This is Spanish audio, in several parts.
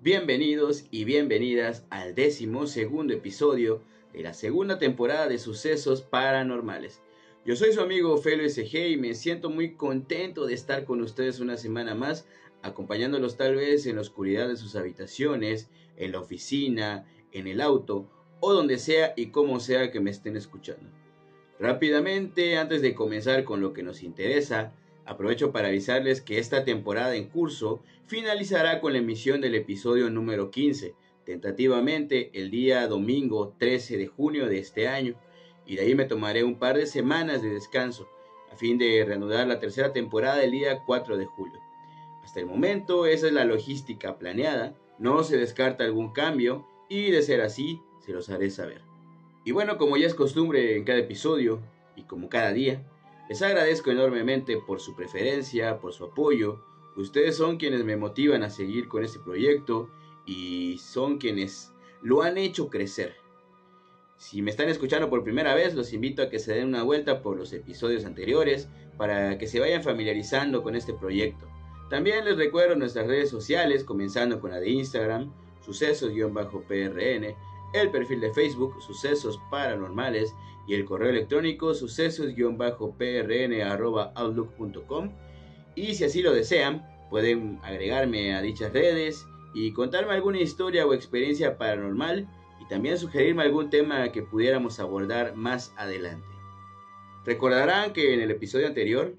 Bienvenidos y bienvenidas al décimo segundo episodio de la segunda temporada de Sucesos Paranormales. Yo soy su amigo Felo SG y me siento muy contento de estar con ustedes una semana más, acompañándolos tal vez en la oscuridad de sus habitaciones, en la oficina, en el auto o donde sea y como sea que me estén escuchando. Rápidamente, antes de comenzar con lo que nos interesa, Aprovecho para avisarles que esta temporada en curso finalizará con la emisión del episodio número 15, tentativamente el día domingo 13 de junio de este año, y de ahí me tomaré un par de semanas de descanso, a fin de reanudar la tercera temporada el día 4 de julio. Hasta el momento esa es la logística planeada, no se descarta algún cambio, y de ser así, se los haré saber. Y bueno, como ya es costumbre en cada episodio, y como cada día, les agradezco enormemente por su preferencia, por su apoyo. Ustedes son quienes me motivan a seguir con este proyecto y son quienes lo han hecho crecer. Si me están escuchando por primera vez, los invito a que se den una vuelta por los episodios anteriores para que se vayan familiarizando con este proyecto. También les recuerdo nuestras redes sociales, comenzando con la de Instagram, sucesos-prn, el perfil de Facebook, Sucesos Paranormales, y el correo electrónico sucesos-prn.outlook.com. Y si así lo desean, pueden agregarme a dichas redes y contarme alguna historia o experiencia paranormal y también sugerirme algún tema que pudiéramos abordar más adelante. Recordarán que en el episodio anterior,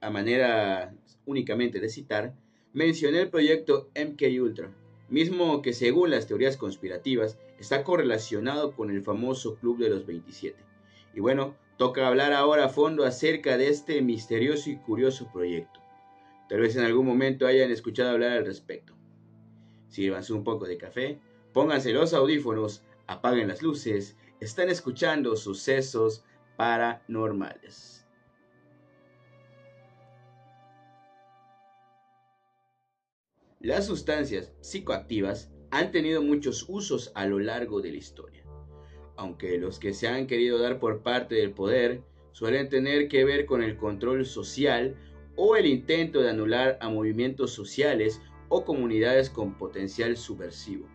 a manera únicamente de citar, mencioné el proyecto MK Ultra, mismo que según las teorías conspirativas está correlacionado con el famoso Club de los 27. Y bueno, toca hablar ahora a fondo acerca de este misterioso y curioso proyecto. Tal vez en algún momento hayan escuchado hablar al respecto. Sírvanse un poco de café, pónganse los audífonos, apaguen las luces, están escuchando sucesos paranormales. Las sustancias psicoactivas han tenido muchos usos a lo largo de la historia aunque los que se han querido dar por parte del poder suelen tener que ver con el control social o el intento de anular a movimientos sociales o comunidades con potencial subversivo.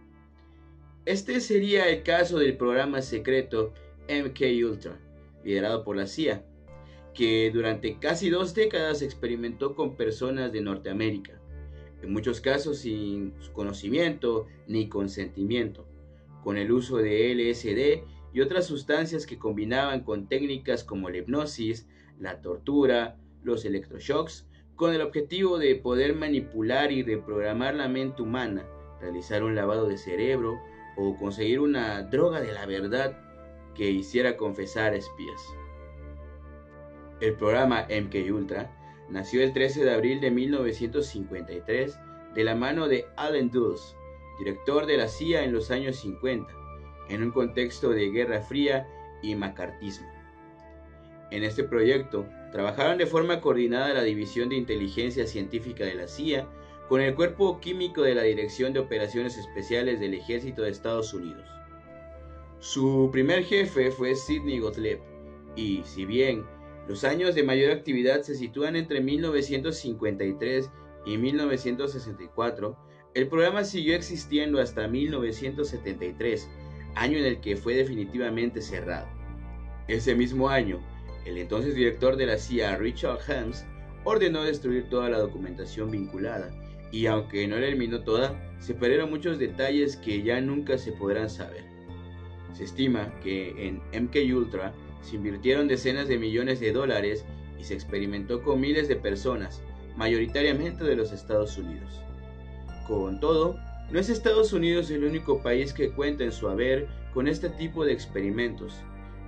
Este sería el caso del programa secreto MK Ultra, liderado por la CIA, que durante casi dos décadas experimentó con personas de Norteamérica, en muchos casos sin conocimiento ni consentimiento, con el uso de LSD y otras sustancias que combinaban con técnicas como la hipnosis, la tortura, los electroshocks, con el objetivo de poder manipular y reprogramar la mente humana, realizar un lavado de cerebro o conseguir una droga de la verdad que hiciera confesar a espías. El programa MK Ultra nació el 13 de abril de 1953 de la mano de Allen Dulles, director de la CIA en los años 50 en un contexto de Guerra Fría y macartismo. En este proyecto trabajaron de forma coordinada la División de Inteligencia Científica de la CIA con el Cuerpo Químico de la Dirección de Operaciones Especiales del Ejército de Estados Unidos. Su primer jefe fue Sidney Gottlieb, y si bien los años de mayor actividad se sitúan entre 1953 y 1964, el programa siguió existiendo hasta 1973 año en el que fue definitivamente cerrado. Ese mismo año, el entonces director de la CIA, Richard Helms, ordenó destruir toda la documentación vinculada, y aunque no la eliminó toda, se perdieron muchos detalles que ya nunca se podrán saber. Se estima que en MK Ultra se invirtieron decenas de millones de dólares y se experimentó con miles de personas, mayoritariamente de los Estados Unidos. Con todo, no es Estados Unidos el único país que cuenta en su haber con este tipo de experimentos.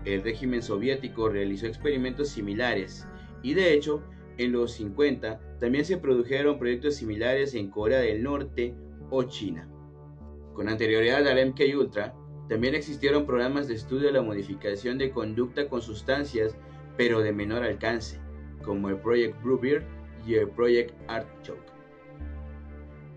El régimen soviético realizó experimentos similares y de hecho en los 50 también se produjeron proyectos similares en Corea del Norte o China. Con anterioridad al MK Ultra, también existieron programas de estudio de la modificación de conducta con sustancias, pero de menor alcance, como el Project Bluebeard y el Project Artichoke.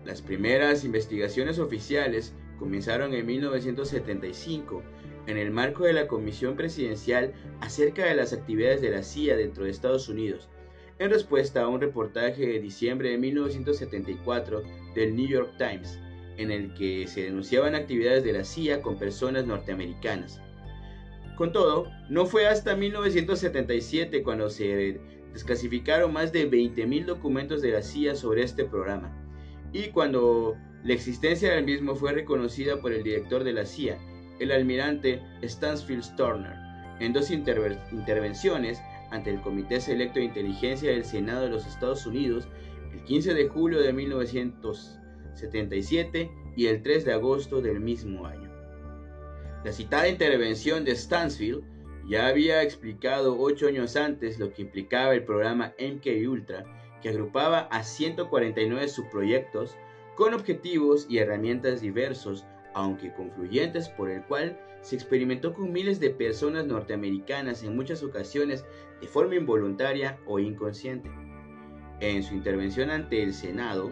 Las primeras investigaciones oficiales comenzaron en 1975 en el marco de la Comisión Presidencial acerca de las actividades de la CIA dentro de Estados Unidos, en respuesta a un reportaje de diciembre de 1974 del New York Times, en el que se denunciaban actividades de la CIA con personas norteamericanas. Con todo, no fue hasta 1977 cuando se desclasificaron más de 20.000 documentos de la CIA sobre este programa, y cuando la existencia del mismo fue reconocida por el director de la CIA, el almirante Stansfield Turner, en dos intervenciones ante el Comité Selecto de Inteligencia del Senado de los Estados Unidos el 15 de julio de 1977 y el 3 de agosto del mismo año. La citada intervención de Stansfield ya había explicado ocho años antes lo que implicaba el programa MK Ultra, que agrupaba a 149 subproyectos con objetivos y herramientas diversos, aunque confluyentes, por el cual se experimentó con miles de personas norteamericanas en muchas ocasiones de forma involuntaria o inconsciente. En su intervención ante el Senado,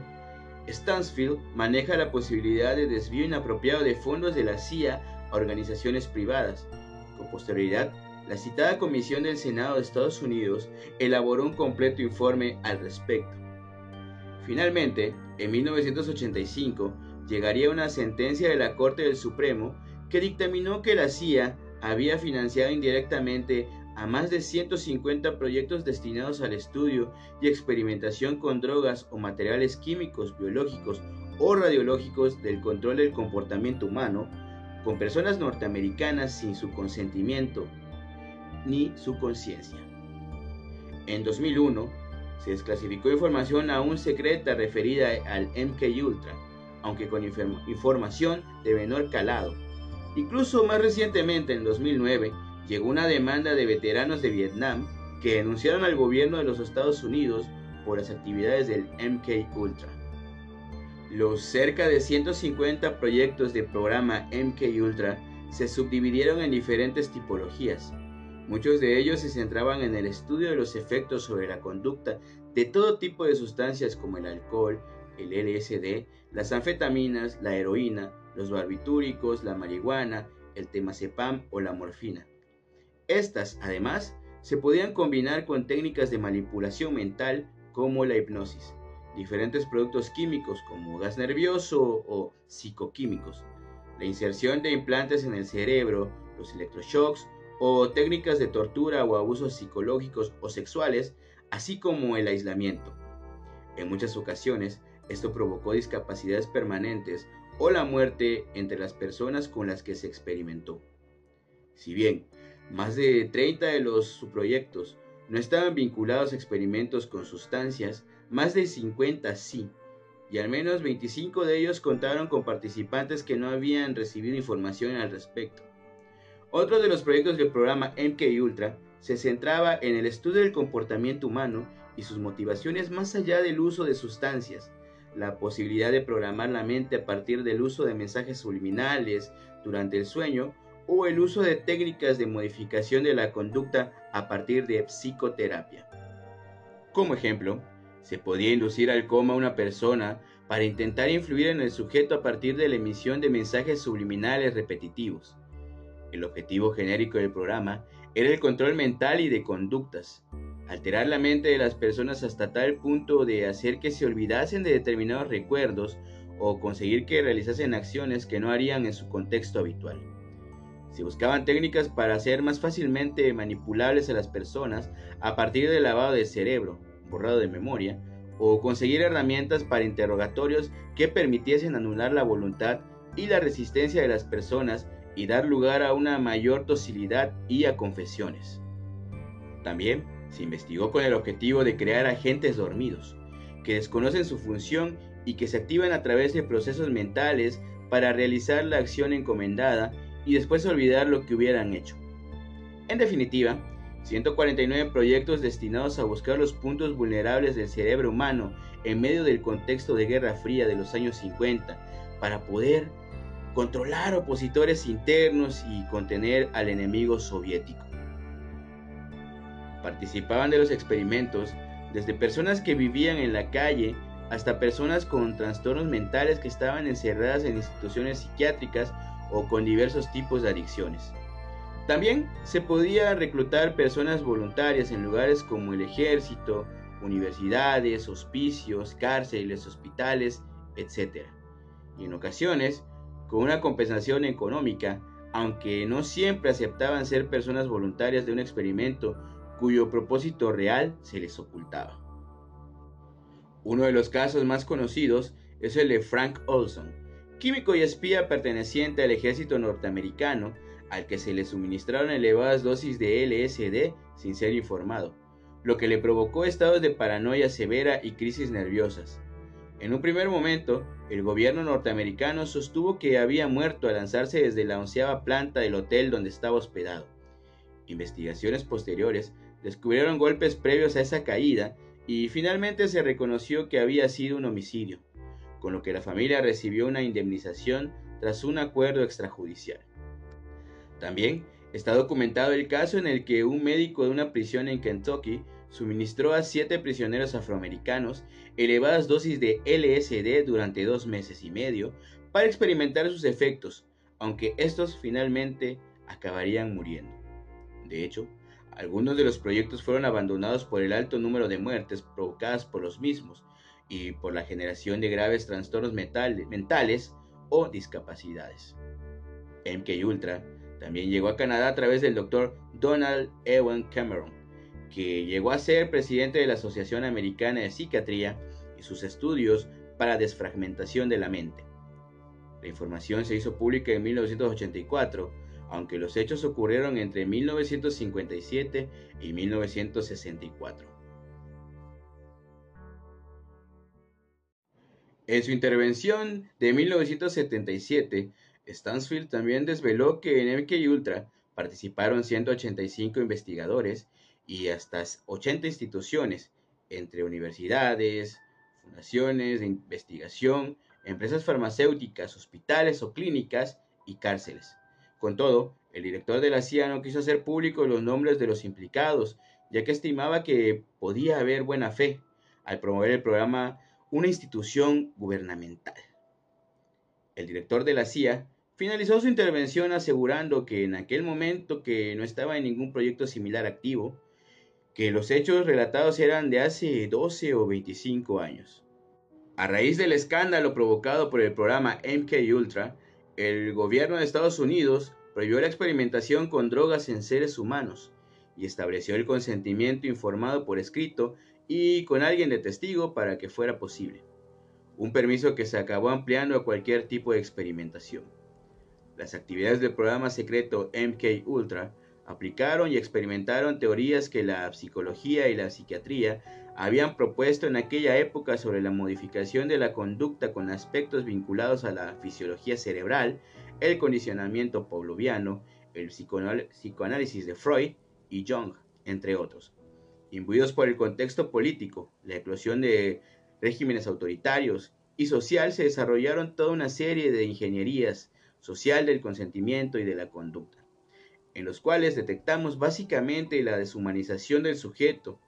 Stansfield maneja la posibilidad de desvío inapropiado de fondos de la CIA a organizaciones privadas. Con posterioridad, la citada Comisión del Senado de Estados Unidos elaboró un completo informe al respecto. Finalmente, en 1985, llegaría una sentencia de la Corte del Supremo que dictaminó que la CIA había financiado indirectamente a más de 150 proyectos destinados al estudio y experimentación con drogas o materiales químicos, biológicos o radiológicos del control del comportamiento humano con personas norteamericanas sin su consentimiento ni su conciencia. En 2001, se desclasificó información aún secreta referida al MK Ultra, aunque con información de menor calado. Incluso más recientemente, en 2009, llegó una demanda de veteranos de Vietnam que denunciaron al gobierno de los Estados Unidos por las actividades del MK Ultra. Los cerca de 150 proyectos del programa MK Ultra se subdividieron en diferentes tipologías, Muchos de ellos se centraban en el estudio de los efectos sobre la conducta de todo tipo de sustancias como el alcohol, el LSD, las anfetaminas, la heroína, los barbitúricos, la marihuana, el temazepam o la morfina. Estas, además, se podían combinar con técnicas de manipulación mental como la hipnosis, diferentes productos químicos como gas nervioso o psicoquímicos, la inserción de implantes en el cerebro, los electroshocks o técnicas de tortura o abusos psicológicos o sexuales, así como el aislamiento. En muchas ocasiones, esto provocó discapacidades permanentes o la muerte entre las personas con las que se experimentó. Si bien más de 30 de los subproyectos. No estaban vinculados a experimentos con sustancias, más de 50 sí, y al menos 25 de ellos contaron con participantes que no habían recibido información al respecto. Otro de los proyectos del programa MK Ultra se centraba en el estudio del comportamiento humano y sus motivaciones más allá del uso de sustancias, la posibilidad de programar la mente a partir del uso de mensajes subliminales durante el sueño o el uso de técnicas de modificación de la conducta a partir de psicoterapia. Como ejemplo, se podía inducir al coma a una persona para intentar influir en el sujeto a partir de la emisión de mensajes subliminales repetitivos. El objetivo genérico del programa era el control mental y de conductas, alterar la mente de las personas hasta tal punto de hacer que se olvidasen de determinados recuerdos o conseguir que realizasen acciones que no harían en su contexto habitual. Se buscaban técnicas para hacer más fácilmente manipulables a las personas a partir del lavado de cerebro, borrado de memoria, o conseguir herramientas para interrogatorios que permitiesen anular la voluntad y la resistencia de las personas y dar lugar a una mayor docilidad y a confesiones. También se investigó con el objetivo de crear agentes dormidos, que desconocen su función y que se activan a través de procesos mentales para realizar la acción encomendada y después olvidar lo que hubieran hecho. En definitiva, 149 proyectos destinados a buscar los puntos vulnerables del cerebro humano en medio del contexto de Guerra Fría de los años 50 para poder controlar opositores internos y contener al enemigo soviético. Participaban de los experimentos desde personas que vivían en la calle hasta personas con trastornos mentales que estaban encerradas en instituciones psiquiátricas o con diversos tipos de adicciones. También se podía reclutar personas voluntarias en lugares como el ejército, universidades, hospicios, cárceles, hospitales, etc y en ocasiones con una compensación económica, aunque no siempre aceptaban ser personas voluntarias de un experimento cuyo propósito real se les ocultaba. Uno de los casos más conocidos es el de Frank Olson, químico y espía perteneciente al ejército norteamericano, al que se le suministraron elevadas dosis de LSD sin ser informado, lo que le provocó estados de paranoia severa y crisis nerviosas. En un primer momento, el gobierno norteamericano sostuvo que había muerto al lanzarse desde la onceava planta del hotel donde estaba hospedado. Investigaciones posteriores descubrieron golpes previos a esa caída y finalmente se reconoció que había sido un homicidio, con lo que la familia recibió una indemnización tras un acuerdo extrajudicial. También está documentado el caso en el que un médico de una prisión en Kentucky suministró a siete prisioneros afroamericanos elevadas dosis de LSD durante dos meses y medio para experimentar sus efectos, aunque estos finalmente acabarían muriendo. De hecho, algunos de los proyectos fueron abandonados por el alto número de muertes provocadas por los mismos y por la generación de graves trastornos mentales o discapacidades. MK Ultra también llegó a Canadá a través del Dr. Donald Ewan Cameron, que llegó a ser presidente de la Asociación Americana de Psiquiatría y sus estudios para desfragmentación de la mente. La información se hizo pública en 1984 aunque los hechos ocurrieron entre 1957 y 1964. En su intervención de 1977, Stansfield también desveló que en MK Ultra participaron 185 investigadores y hasta 80 instituciones, entre universidades, fundaciones de investigación, empresas farmacéuticas, hospitales o clínicas y cárceles. Con todo, el director de la CIA no quiso hacer públicos los nombres de los implicados, ya que estimaba que podía haber buena fe al promover el programa una institución gubernamental. El director de la CIA finalizó su intervención asegurando que en aquel momento que no estaba en ningún proyecto similar activo, que los hechos relatados eran de hace 12 o 25 años. A raíz del escándalo provocado por el programa MK Ultra, el gobierno de Estados Unidos prohibió la experimentación con drogas en seres humanos y estableció el consentimiento informado por escrito y con alguien de testigo para que fuera posible. Un permiso que se acabó ampliando a cualquier tipo de experimentación. Las actividades del programa secreto MK Ultra aplicaron y experimentaron teorías que la psicología y la psiquiatría habían propuesto en aquella época sobre la modificación de la conducta con aspectos vinculados a la fisiología cerebral el condicionamiento pavloviano, el psicoanálisis de Freud y Jung, entre otros. Imbuidos por el contexto político, la eclosión de regímenes autoritarios y social, se desarrollaron toda una serie de ingenierías social del consentimiento y de la conducta, en los cuales detectamos básicamente la deshumanización del sujeto,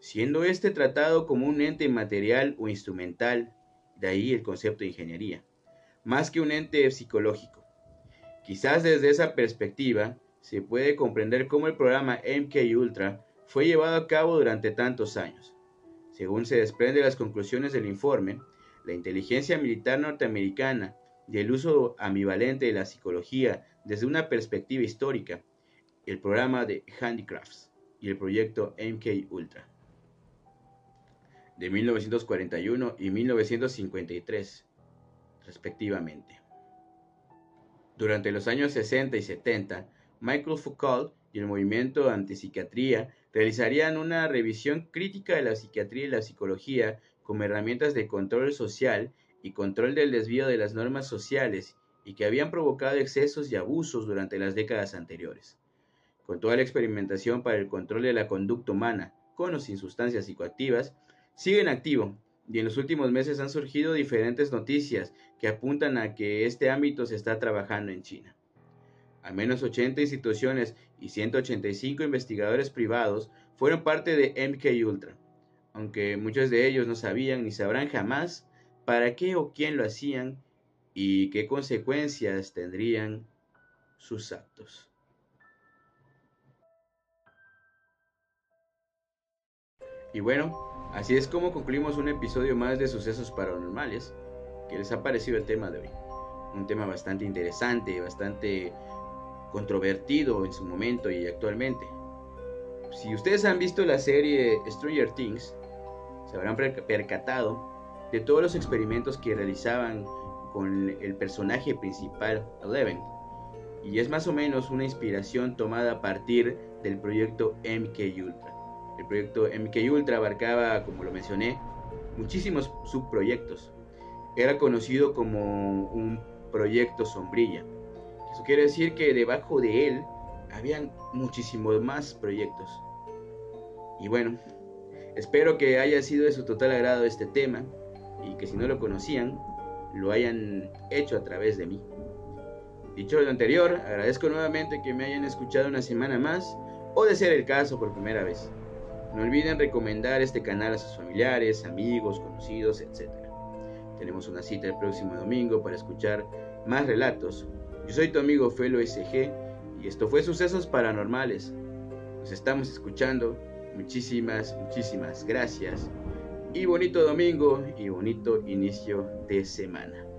siendo éste tratado como un ente material o instrumental, de ahí el concepto de ingeniería, más que un ente psicológico. Quizás desde esa perspectiva se puede comprender cómo el programa MK Ultra fue llevado a cabo durante tantos años. Según se desprende de las conclusiones del informe, la inteligencia militar norteamericana y el uso ambivalente de la psicología desde una perspectiva histórica, el programa de Handicrafts y el proyecto MK Ultra de 1941 y 1953, respectivamente. Durante los años 60 y 70, Michael Foucault y el movimiento antipsiquiatría realizarían una revisión crítica de la psiquiatría y la psicología como herramientas de control social y control del desvío de las normas sociales y que habían provocado excesos y abusos durante las décadas anteriores. Con toda la experimentación para el control de la conducta humana, con o sin sustancias psicoactivas, sigue en activo y en los últimos meses han surgido diferentes noticias que apuntan a que este ámbito se está trabajando en China. Al menos 80 instituciones y 185 investigadores privados fueron parte de MK Ultra, aunque muchos de ellos no sabían ni sabrán jamás para qué o quién lo hacían y qué consecuencias tendrían sus actos. Y bueno, Así es como concluimos un episodio más de Sucesos Paranormales. qué les ha parecido el tema de hoy. Un tema bastante interesante, bastante controvertido en su momento y actualmente. Si ustedes han visto la serie Stranger Things, se habrán percatado de todos los experimentos que realizaban con el personaje principal, Eleven. Y es más o menos una inspiración tomada a partir del proyecto MK Ultra. El proyecto MK Ultra abarcaba, como lo mencioné, muchísimos subproyectos. Era conocido como un proyecto sombrilla. Eso quiere decir que debajo de él habían muchísimos más proyectos. Y bueno, espero que haya sido de su total agrado este tema y que si no lo conocían, lo hayan hecho a través de mí. Dicho lo anterior, agradezco nuevamente que me hayan escuchado una semana más o de ser el caso por primera vez. No olviden recomendar este canal a sus familiares, amigos, conocidos, etc. Tenemos una cita el próximo domingo para escuchar más relatos. Yo soy tu amigo Felo SG y esto fue Sucesos Paranormales. Nos estamos escuchando. Muchísimas, muchísimas gracias. Y bonito domingo y bonito inicio de semana.